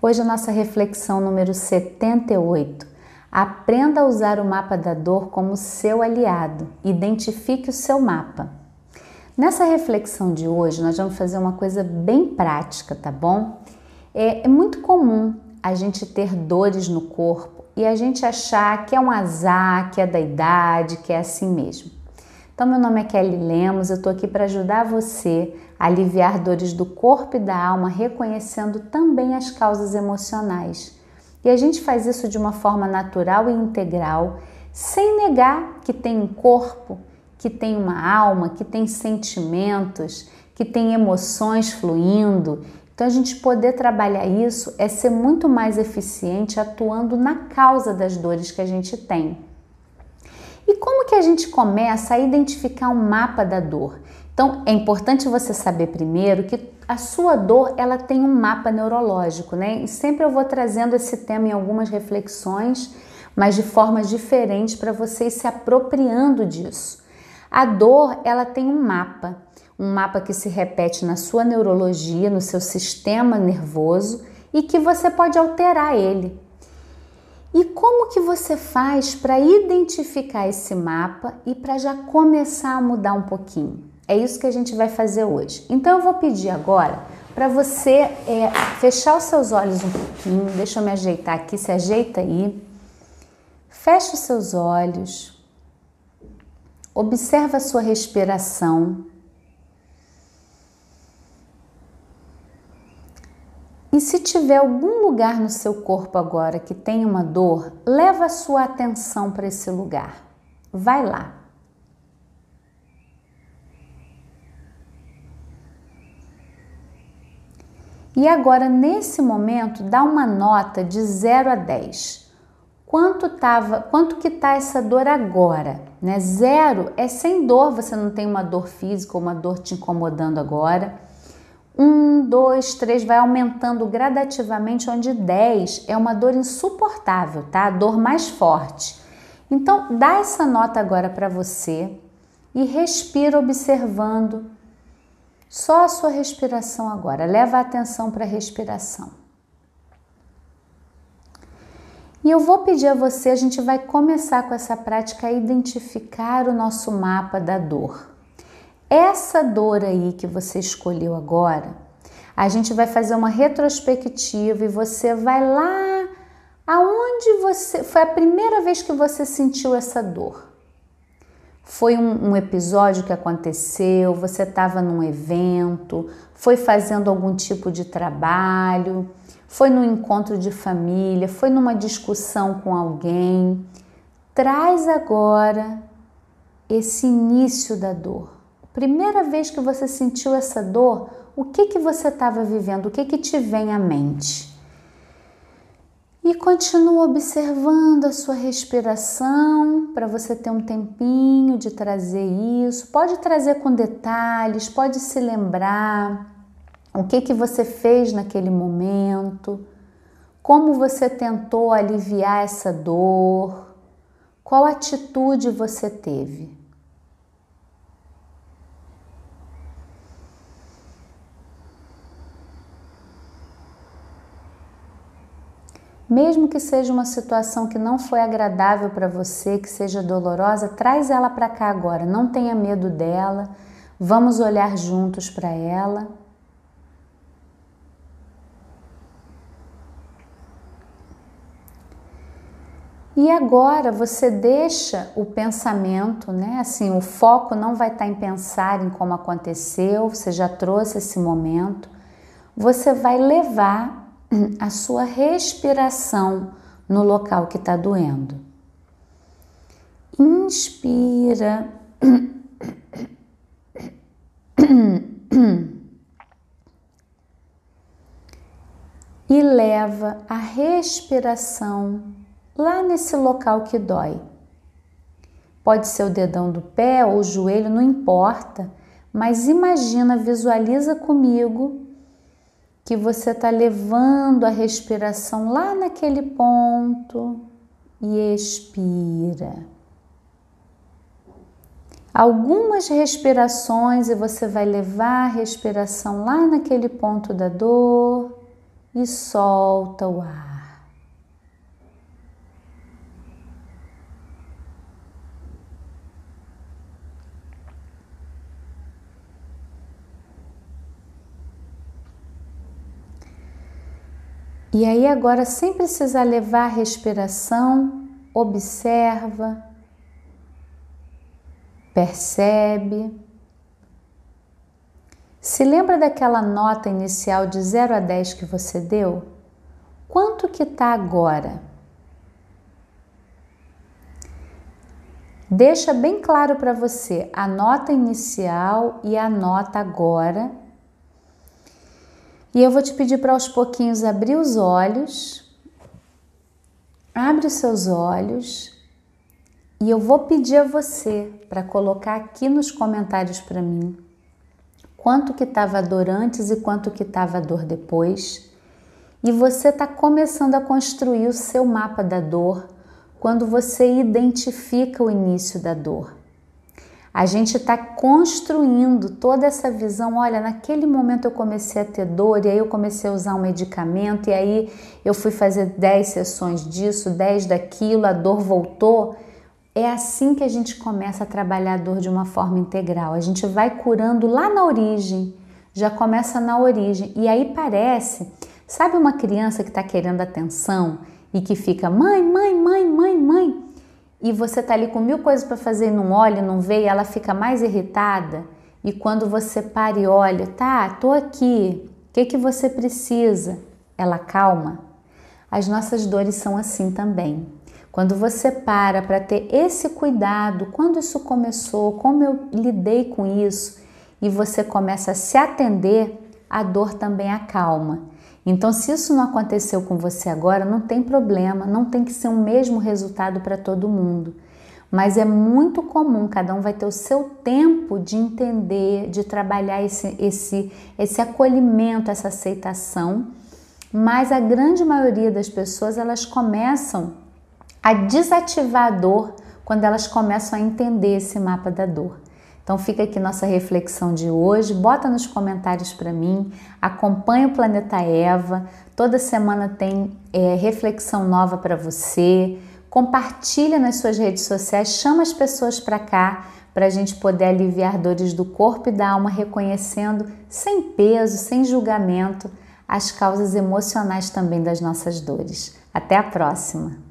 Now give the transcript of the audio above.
Hoje a nossa reflexão número 78. Aprenda a usar o mapa da dor como seu aliado. Identifique o seu mapa. Nessa reflexão de hoje, nós vamos fazer uma coisa bem prática, tá bom? É, é muito comum a gente ter dores no corpo e a gente achar que é um azar, que é da idade, que é assim mesmo. Então, meu nome é Kelly Lemos, eu estou aqui para ajudar você a aliviar dores do corpo e da alma, reconhecendo também as causas emocionais. E a gente faz isso de uma forma natural e integral, sem negar que tem um corpo, que tem uma alma, que tem sentimentos, que tem emoções fluindo. Então, a gente poder trabalhar isso é ser muito mais eficiente atuando na causa das dores que a gente tem. E como que a gente começa a identificar um mapa da dor? Então, é importante você saber primeiro que a sua dor, ela tem um mapa neurológico, né? E sempre eu vou trazendo esse tema em algumas reflexões, mas de formas diferentes para você ir se apropriando disso. A dor, ela tem um mapa, um mapa que se repete na sua neurologia, no seu sistema nervoso e que você pode alterar ele. E como que você faz para identificar esse mapa e para já começar a mudar um pouquinho? É isso que a gente vai fazer hoje. Então eu vou pedir agora para você é, fechar os seus olhos um pouquinho. Deixa eu me ajeitar aqui, se ajeita aí. Feche os seus olhos. Observa a sua respiração. E se tiver algum lugar no seu corpo agora que tem uma dor, leva a sua atenção para esse lugar. Vai lá. E agora, nesse momento, dá uma nota de 0 a 10. Quanto, tava, quanto que tá essa dor agora? Né? Zero é sem dor, você não tem uma dor física ou uma dor te incomodando agora um, dois, três, vai aumentando gradativamente, onde 10 é uma dor insuportável, tá? A dor mais forte. Então, dá essa nota agora para você e respira observando só a sua respiração agora. Leva a atenção para a respiração. E eu vou pedir a você, a gente vai começar com essa prática a identificar o nosso mapa da dor. Essa dor aí que você escolheu agora, a gente vai fazer uma retrospectiva e você vai lá aonde você foi a primeira vez que você sentiu essa dor. Foi um, um episódio que aconteceu, você estava num evento, foi fazendo algum tipo de trabalho, foi num encontro de família, foi numa discussão com alguém. Traz agora esse início da dor primeira vez que você sentiu essa dor, o que que você estava vivendo? O que que te vem à mente? E continua observando a sua respiração para você ter um tempinho de trazer isso. Pode trazer com detalhes, pode se lembrar o que que você fez naquele momento, como você tentou aliviar essa dor, qual atitude você teve. Mesmo que seja uma situação que não foi agradável para você, que seja dolorosa, traz ela para cá agora. Não tenha medo dela. Vamos olhar juntos para ela. E agora você deixa o pensamento, né? Assim, o foco não vai estar tá em pensar em como aconteceu, você já trouxe esse momento. Você vai levar a sua respiração no local que está doendo. Inspira. E leva a respiração lá nesse local que dói. Pode ser o dedão do pé ou o joelho, não importa, mas imagina, visualiza comigo que você está levando a respiração lá naquele ponto e expira. Algumas respirações e você vai levar a respiração lá naquele ponto da dor e solta o ar. E aí, agora, sem precisar levar a respiração, observa, percebe. Se lembra daquela nota inicial de 0 a 10 que você deu? Quanto que está agora? Deixa bem claro para você a nota inicial e a nota agora e eu vou te pedir para aos pouquinhos abrir os olhos. Abre os seus olhos e eu vou pedir a você para colocar aqui nos comentários para mim quanto que estava a dor antes e quanto que estava a dor depois. E você está começando a construir o seu mapa da dor quando você identifica o início da dor. A gente está construindo toda essa visão. Olha, naquele momento eu comecei a ter dor, e aí eu comecei a usar um medicamento, e aí eu fui fazer 10 sessões disso, 10 daquilo, a dor voltou. É assim que a gente começa a trabalhar a dor de uma forma integral. A gente vai curando lá na origem, já começa na origem. E aí parece, sabe uma criança que está querendo atenção e que fica mãe, mãe, mãe, mãe, mãe e você tá ali com mil coisas para fazer e não olha, não vê, e ela fica mais irritada. E quando você para e olha, tá, tô aqui, o que, que você precisa? Ela calma. As nossas dores são assim também. Quando você para para ter esse cuidado, quando isso começou, como eu lidei com isso, e você começa a se atender, a dor também acalma. Então, se isso não aconteceu com você agora, não tem problema, não tem que ser o mesmo resultado para todo mundo. Mas é muito comum, cada um vai ter o seu tempo de entender, de trabalhar esse, esse, esse acolhimento, essa aceitação. Mas a grande maioria das pessoas elas começam a desativar a dor quando elas começam a entender esse mapa da dor. Então fica aqui nossa reflexão de hoje. Bota nos comentários para mim. Acompanha o Planeta Eva. Toda semana tem é, reflexão nova para você. Compartilha nas suas redes sociais. Chama as pessoas para cá para a gente poder aliviar dores do corpo e da alma, reconhecendo sem peso, sem julgamento, as causas emocionais também das nossas dores. Até a próxima!